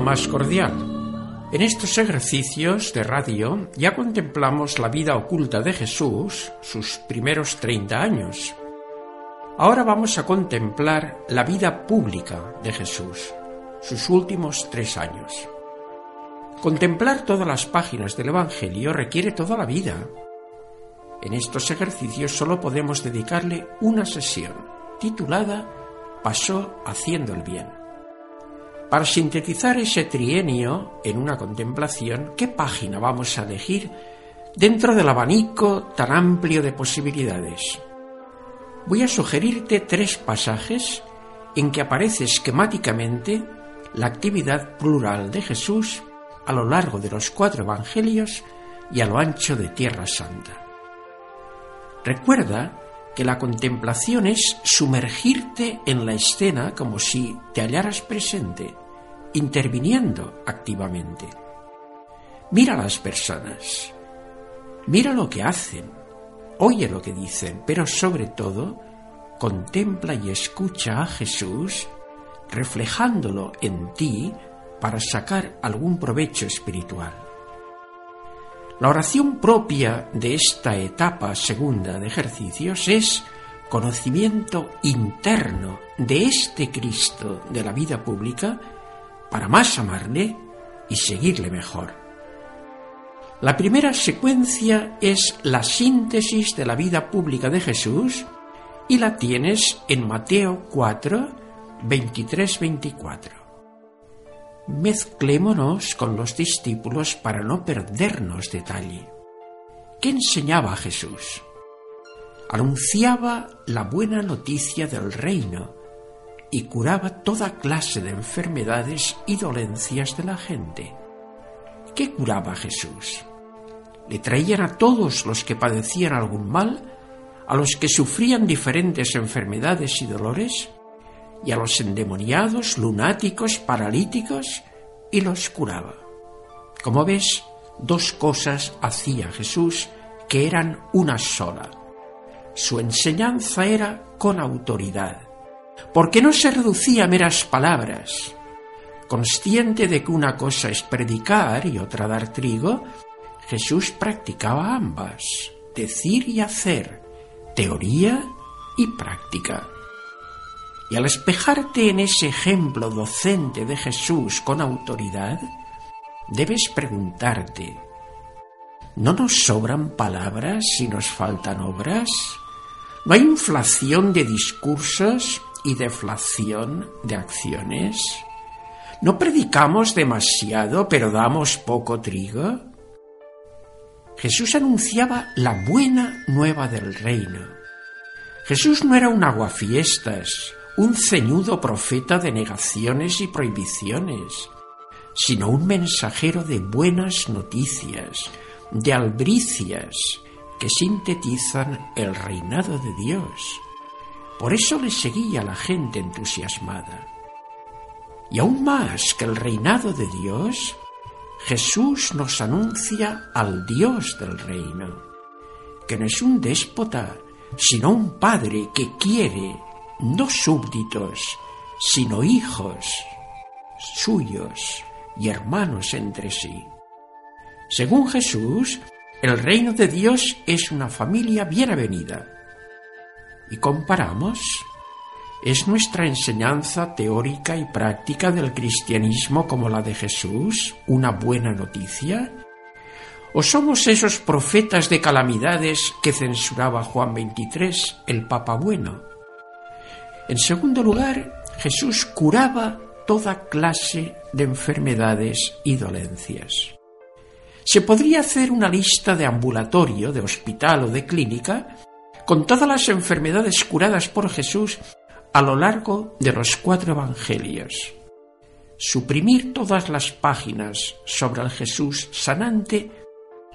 más cordial. En estos ejercicios de radio ya contemplamos la vida oculta de Jesús, sus primeros 30 años. Ahora vamos a contemplar la vida pública de Jesús, sus últimos tres años. Contemplar todas las páginas del Evangelio requiere toda la vida. En estos ejercicios solo podemos dedicarle una sesión, titulada Pasó haciendo el bien. Para sintetizar ese trienio en una contemplación, ¿qué página vamos a elegir dentro del abanico tan amplio de posibilidades? Voy a sugerirte tres pasajes en que aparece esquemáticamente la actividad plural de Jesús a lo largo de los cuatro evangelios y a lo ancho de Tierra Santa. Recuerda que la contemplación es sumergirte en la escena como si te hallaras presente, interviniendo activamente. Mira a las personas, mira lo que hacen, oye lo que dicen, pero sobre todo contempla y escucha a Jesús reflejándolo en ti para sacar algún provecho espiritual. La oración propia de esta etapa segunda de ejercicios es conocimiento interno de este Cristo de la vida pública para más amarle y seguirle mejor. La primera secuencia es la síntesis de la vida pública de Jesús y la tienes en Mateo 4, 23-24 mezclémonos con los discípulos para no perdernos detalle. ¿Qué enseñaba Jesús? Anunciaba la buena noticia del reino y curaba toda clase de enfermedades y dolencias de la gente. ¿Qué curaba Jesús? Le traían a todos los que padecían algún mal, a los que sufrían diferentes enfermedades y dolores, y a los endemoniados, lunáticos, paralíticos, y los curaba. Como ves, dos cosas hacía Jesús que eran una sola. Su enseñanza era con autoridad, porque no se reducía a meras palabras. Consciente de que una cosa es predicar y otra dar trigo, Jesús practicaba ambas, decir y hacer, teoría y práctica. Y al espejarte en ese ejemplo docente de Jesús con autoridad, debes preguntarte, ¿no nos sobran palabras si nos faltan obras? ¿No hay inflación de discursos y deflación de acciones? ¿No predicamos demasiado pero damos poco trigo? Jesús anunciaba la buena nueva del reino. Jesús no era un aguafiestas, un ceñudo profeta de negaciones y prohibiciones, sino un mensajero de buenas noticias, de albricias que sintetizan el reinado de Dios. Por eso le seguía la gente entusiasmada. Y aún más que el reinado de Dios, Jesús nos anuncia al Dios del reino, que no es un déspota, sino un Padre que quiere no súbditos, sino hijos suyos y hermanos entre sí. Según Jesús, el reino de Dios es una familia bien avenida. ¿Y comparamos? ¿Es nuestra enseñanza teórica y práctica del cristianismo como la de Jesús una buena noticia? ¿O somos esos profetas de calamidades que censuraba Juan XXIII, el Papa Bueno? En segundo lugar, Jesús curaba toda clase de enfermedades y dolencias. Se podría hacer una lista de ambulatorio, de hospital o de clínica con todas las enfermedades curadas por Jesús a lo largo de los cuatro evangelios. Suprimir todas las páginas sobre el Jesús sanante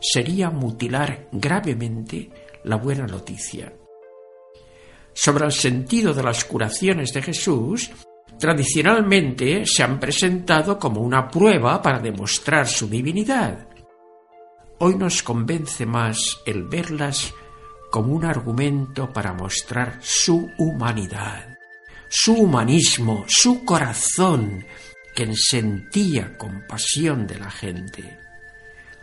sería mutilar gravemente la buena noticia. Sobre el sentido de las curaciones de Jesús, tradicionalmente se han presentado como una prueba para demostrar su divinidad. Hoy nos convence más el verlas como un argumento para mostrar su humanidad, su humanismo, su corazón, que sentía compasión de la gente.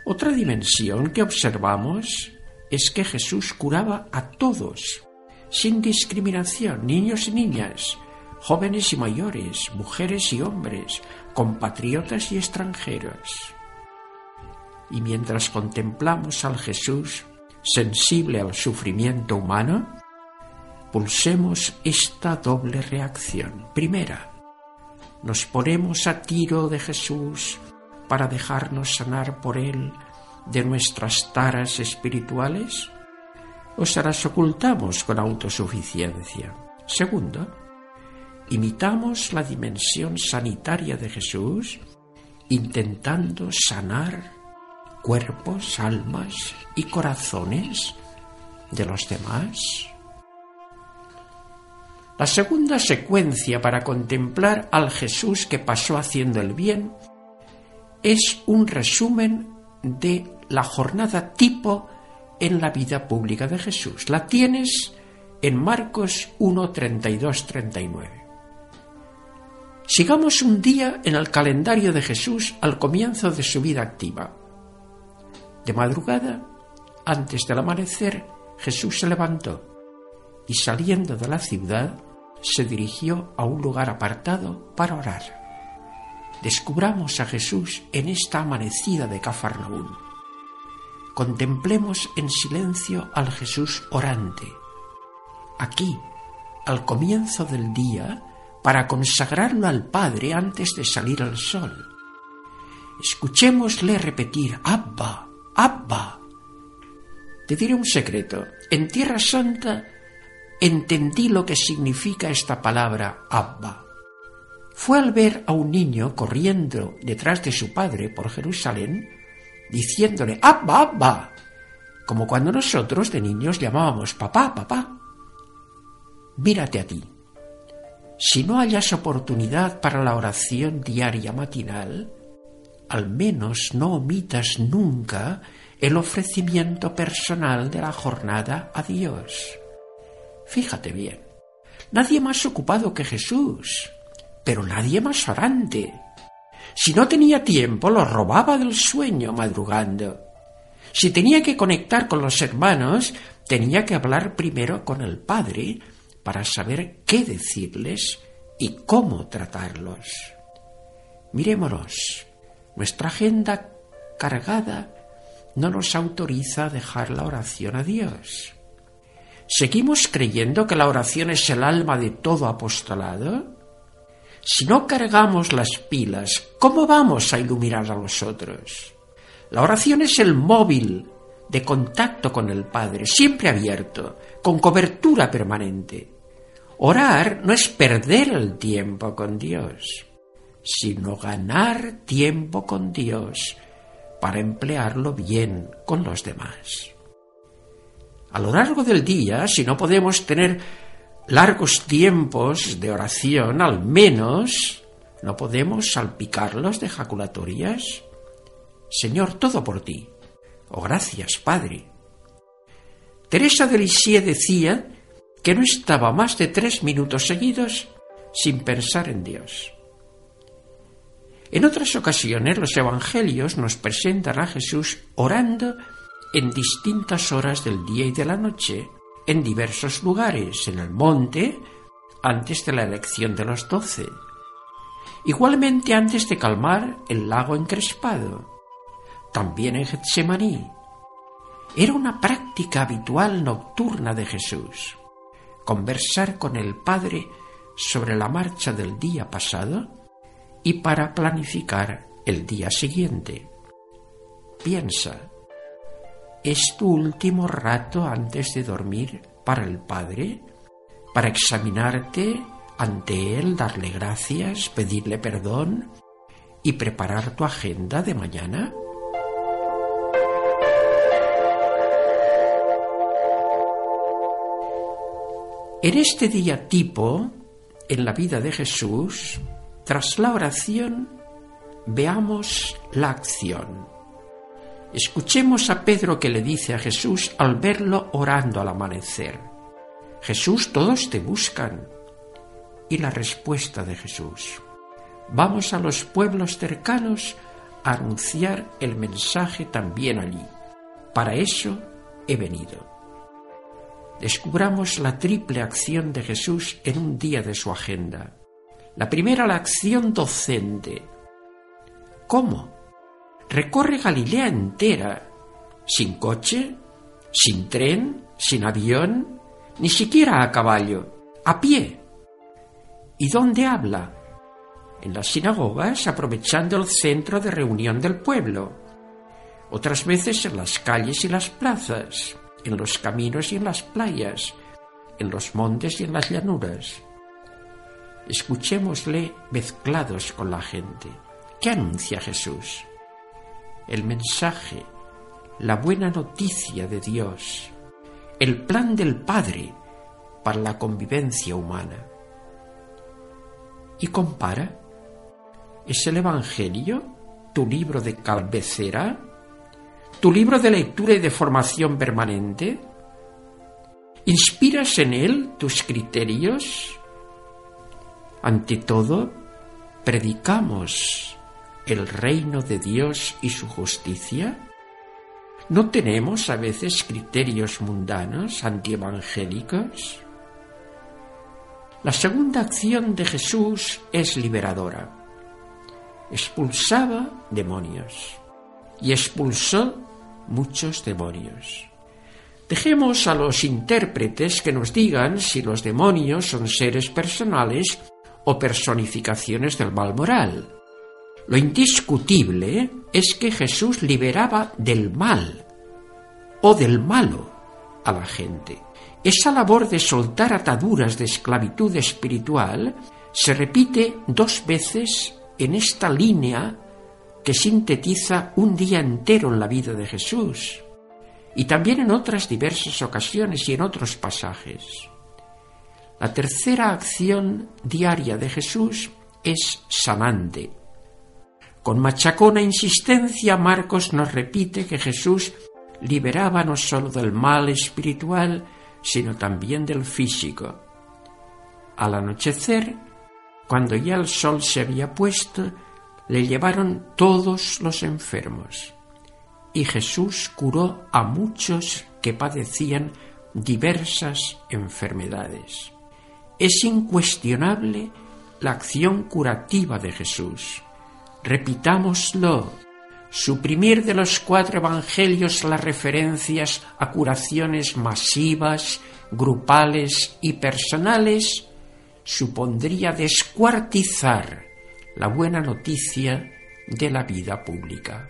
Otra dimensión que observamos es que Jesús curaba a todos, sin discriminación, niños y niñas, jóvenes y mayores, mujeres y hombres, compatriotas y extranjeros. Y mientras contemplamos al Jesús sensible al sufrimiento humano, pulsemos esta doble reacción. Primera, nos ponemos a tiro de Jesús para dejarnos sanar por Él de nuestras taras espirituales? ¿O se las ocultamos con autosuficiencia? Segundo, imitamos la dimensión sanitaria de Jesús intentando sanar cuerpos, almas y corazones de los demás? La segunda secuencia para contemplar al Jesús que pasó haciendo el bien es un resumen de la jornada tipo en la vida pública de Jesús. La tienes en Marcos 1, 32, 39. Sigamos un día en el calendario de Jesús al comienzo de su vida activa. De madrugada, antes del amanecer, Jesús se levantó y saliendo de la ciudad se dirigió a un lugar apartado para orar. Descubramos a Jesús en esta amanecida de Cafarnaún. Contemplemos en silencio al Jesús orante. Aquí, al comienzo del día, para consagrarlo al Padre antes de salir al sol. Escuchémosle repetir Abba, Abba. Te diré un secreto. En Tierra Santa entendí lo que significa esta palabra Abba. Fue al ver a un niño corriendo detrás de su padre por Jerusalén, diciéndole Abba, Abba, como cuando nosotros de niños llamábamos papá, papá. Mírate a ti. Si no hayas oportunidad para la oración diaria matinal, al menos no omitas nunca el ofrecimiento personal de la jornada a Dios. Fíjate bien, nadie más ocupado que Jesús, pero nadie más orante. Si no tenía tiempo, lo robaba del sueño madrugando. Si tenía que conectar con los hermanos, tenía que hablar primero con el Padre para saber qué decirles y cómo tratarlos. Mirémonos. Nuestra agenda cargada no nos autoriza a dejar la oración a Dios. ¿Seguimos creyendo que la oración es el alma de todo apostolado? Si no cargamos las pilas, ¿cómo vamos a iluminar a los otros? La oración es el móvil de contacto con el Padre, siempre abierto, con cobertura permanente. Orar no es perder el tiempo con Dios sino ganar tiempo con Dios para emplearlo bien con los demás. A lo largo del día, si no podemos tener largos tiempos de oración, al menos no podemos salpicarlos de jaculatorias. Señor, todo por ti. Oh, gracias, Padre. Teresa de Lisieux decía que no estaba más de tres minutos seguidos sin pensar en Dios. En otras ocasiones los evangelios nos presentan a Jesús orando en distintas horas del día y de la noche, en diversos lugares, en el monte, antes de la elección de los doce, igualmente antes de calmar el lago encrespado, también en Getsemaní. Era una práctica habitual nocturna de Jesús, conversar con el Padre sobre la marcha del día pasado y para planificar el día siguiente. Piensa, ¿es tu último rato antes de dormir para el Padre? ¿Para examinarte ante Él, darle gracias, pedirle perdón y preparar tu agenda de mañana? En este día tipo, en la vida de Jesús, tras la oración, veamos la acción. Escuchemos a Pedro que le dice a Jesús al verlo orando al amanecer. Jesús, todos te buscan. Y la respuesta de Jesús. Vamos a los pueblos cercanos a anunciar el mensaje también allí. Para eso he venido descubramos la triple acción de Jesús en un día de su agenda. La primera, la acción docente. ¿Cómo? Recorre Galilea entera, sin coche, sin tren, sin avión, ni siquiera a caballo, a pie. ¿Y dónde habla? En las sinagogas, aprovechando el centro de reunión del pueblo. Otras veces en las calles y las plazas en los caminos y en las playas, en los montes y en las llanuras. Escuchémosle mezclados con la gente. ¿Qué anuncia Jesús? El mensaje, la buena noticia de Dios, el plan del Padre para la convivencia humana. Y compara, ¿es el Evangelio tu libro de cabecera? tu libro de lectura y de formación permanente? ¿Inspiras en él tus criterios? Ante todo, predicamos el reino de Dios y su justicia. ¿No tenemos a veces criterios mundanos, antievangélicos? La segunda acción de Jesús es liberadora. Expulsaba demonios y expulsó muchos demonios. Dejemos a los intérpretes que nos digan si los demonios son seres personales o personificaciones del mal moral. Lo indiscutible es que Jesús liberaba del mal o del malo a la gente. Esa labor de soltar ataduras de esclavitud espiritual se repite dos veces en esta línea que sintetiza un día entero en la vida de Jesús y también en otras diversas ocasiones y en otros pasajes. La tercera acción diaria de Jesús es sanante. Con machacona insistencia Marcos nos repite que Jesús liberaba no sólo del mal espiritual, sino también del físico. Al anochecer, cuando ya el sol se había puesto, le llevaron todos los enfermos y Jesús curó a muchos que padecían diversas enfermedades. Es incuestionable la acción curativa de Jesús. Repitámoslo. Suprimir de los cuatro evangelios las referencias a curaciones masivas, grupales y personales supondría descuartizar la buena noticia de la vida pública.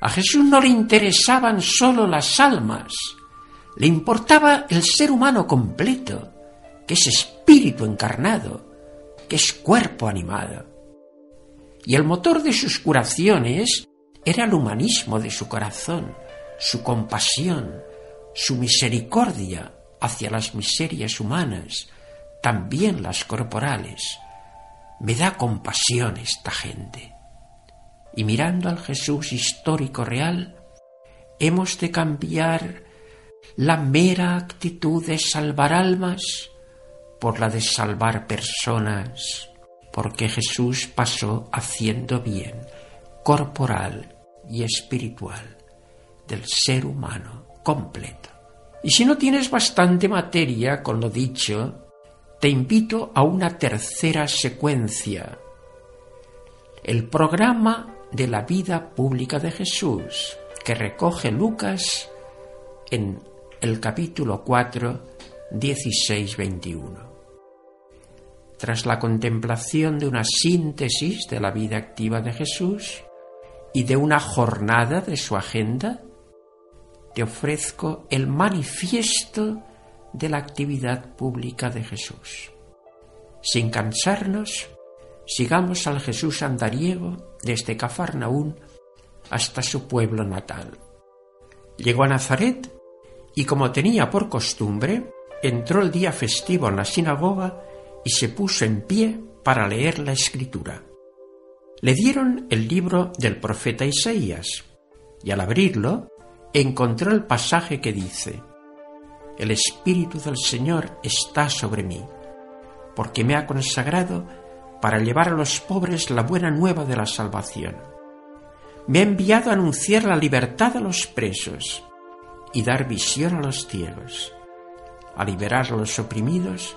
A Jesús no le interesaban solo las almas, le importaba el ser humano completo, que es espíritu encarnado, que es cuerpo animado. Y el motor de sus curaciones era el humanismo de su corazón, su compasión, su misericordia hacia las miserias humanas, también las corporales, me da compasión esta gente. Y mirando al Jesús histórico real, hemos de cambiar la mera actitud de salvar almas por la de salvar personas, porque Jesús pasó haciendo bien corporal y espiritual del ser humano completo. Y si no tienes bastante materia con lo dicho, te invito a una tercera secuencia, el programa de la vida pública de Jesús, que recoge Lucas en el capítulo 4, 16, 21. Tras la contemplación de una síntesis de la vida activa de Jesús y de una jornada de su agenda, te ofrezco el manifiesto de la actividad pública de Jesús. Sin cansarnos, sigamos al Jesús andariego desde Cafarnaún hasta su pueblo natal. Llegó a Nazaret y como tenía por costumbre, entró el día festivo en la sinagoga y se puso en pie para leer la escritura. Le dieron el libro del profeta Isaías y al abrirlo encontró el pasaje que dice, El Espíritu del Señor está sobre mí, porque me ha consagrado para llevar a los pobres la buena nueva de la salvación. Me ha enviado a anunciar la libertad a los presos y dar visión a los ciegos, a liberar a los oprimidos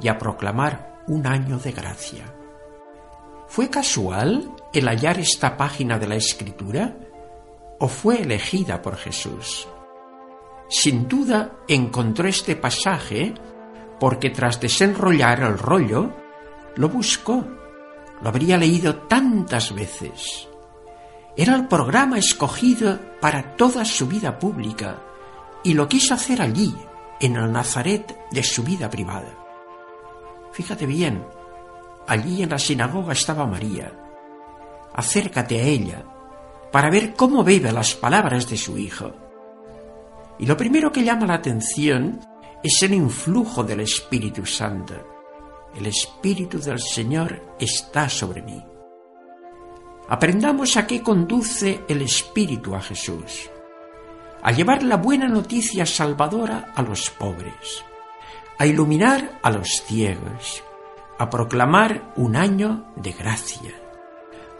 y a proclamar un año de gracia. ¿Fue casual el hallar esta página de la Escritura o fue elegida por Jesús? Sin duda encontró este pasaje porque tras desenrollar el rollo, lo buscó, lo habría leído tantas veces. Era el programa escogido para toda su vida pública y lo quiso hacer allí, en el Nazaret de su vida privada. Fíjate bien, allí en la sinagoga estaba María. Acércate a ella para ver cómo bebe las palabras de su hijo. Y lo primero que llama la atención es el influjo del Espíritu Santo. El Espíritu del Señor está sobre mí. Aprendamos a qué conduce el Espíritu a Jesús. A llevar la buena noticia salvadora a los pobres a iluminar a los ciegos, a proclamar un año de gracia.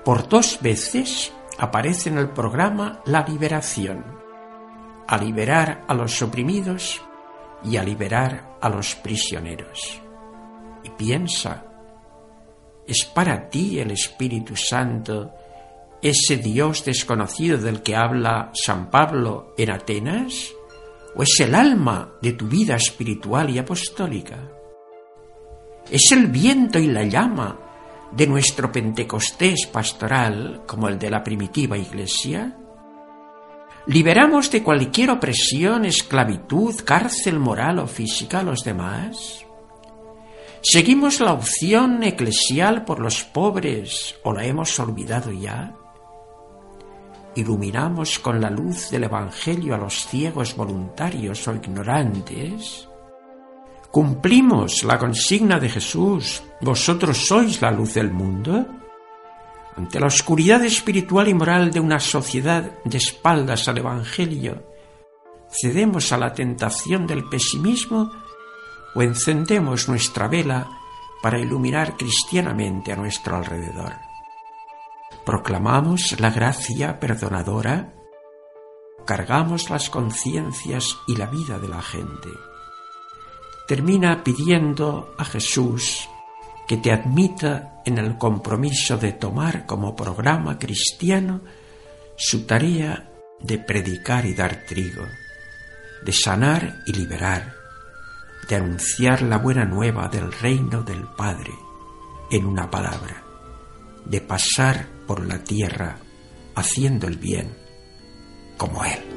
Por dos veces aparece en el programa la liberación, a liberar a los oprimidos y a liberar a los prisioneros. Y piensa, ¿es para ti el Espíritu Santo ese Dios desconocido del que habla San Pablo en Atenas? O es el alma de tu vida espiritual y apostólica. Es el viento y la llama de nuestro Pentecostés pastoral como el de la primitiva iglesia. ¿Liberamos de cualquier opresión, esclavitud, cárcel moral o física a los demás? ¿Seguimos la opción eclesial por los pobres o la hemos olvidado ya? Iluminamos con la luz del Evangelio a los ciegos voluntarios o ignorantes, cumplimos la consigna de Jesús, vosotros sois la luz del mundo, ante la oscuridad espiritual y moral de una sociedad de espaldas al Evangelio, cedemos a la tentación del pesimismo o encendemos nuestra vela para iluminar cristianamente a nuestro alrededor proclamamos la gracia perdonadora, cargamos las conciencias y la vida de la gente. Termina pidiendo a Jesús que te admita en el compromiso de tomar como programa cristiano su tarea de predicar y dar trigo, de sanar y liberar, de anunciar la buena nueva del reino del Padre en una palabra, de pasar por la tierra haciendo el bien como Él.